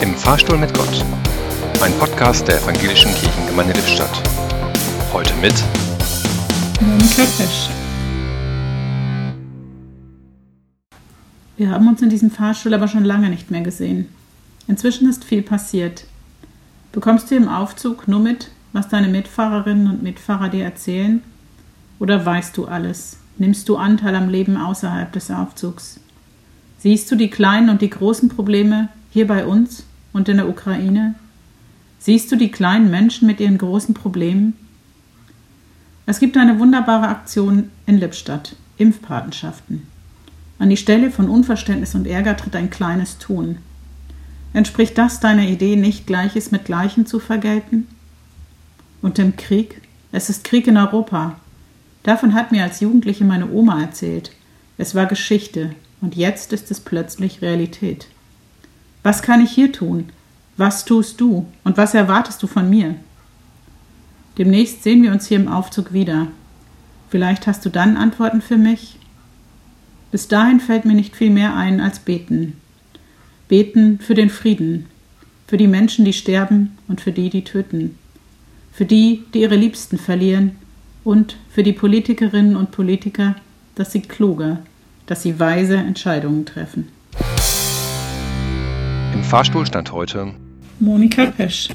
Im Fahrstuhl mit Gott. Ein Podcast der Evangelischen Kirchengemeinde Lippstadt. Heute mit. Wir haben uns in diesem Fahrstuhl aber schon lange nicht mehr gesehen. Inzwischen ist viel passiert. Bekommst du im Aufzug nur mit, was deine Mitfahrerinnen und Mitfahrer dir erzählen? Oder weißt du alles? Nimmst du Anteil am Leben außerhalb des Aufzugs? Siehst du die kleinen und die großen Probleme hier bei uns und in der Ukraine? Siehst du die kleinen Menschen mit ihren großen Problemen? Es gibt eine wunderbare Aktion in Lippstadt, Impfpatenschaften. An die Stelle von Unverständnis und Ärger tritt ein kleines Tun. Entspricht das deiner Idee, nicht Gleiches mit Gleichem zu vergelten? Und im Krieg? Es ist Krieg in Europa. Davon hat mir als Jugendliche meine Oma erzählt. Es war Geschichte und jetzt ist es plötzlich Realität. Was kann ich hier tun? Was tust du und was erwartest du von mir? Demnächst sehen wir uns hier im Aufzug wieder. Vielleicht hast du dann Antworten für mich? Bis dahin fällt mir nicht viel mehr ein als beten. Beten für den Frieden, für die Menschen, die sterben und für die, die töten, für die, die ihre Liebsten verlieren und für die Politikerinnen und Politiker, dass sie kluger, dass sie weise Entscheidungen treffen. Im Fahrstuhl stand heute Monika Pesch.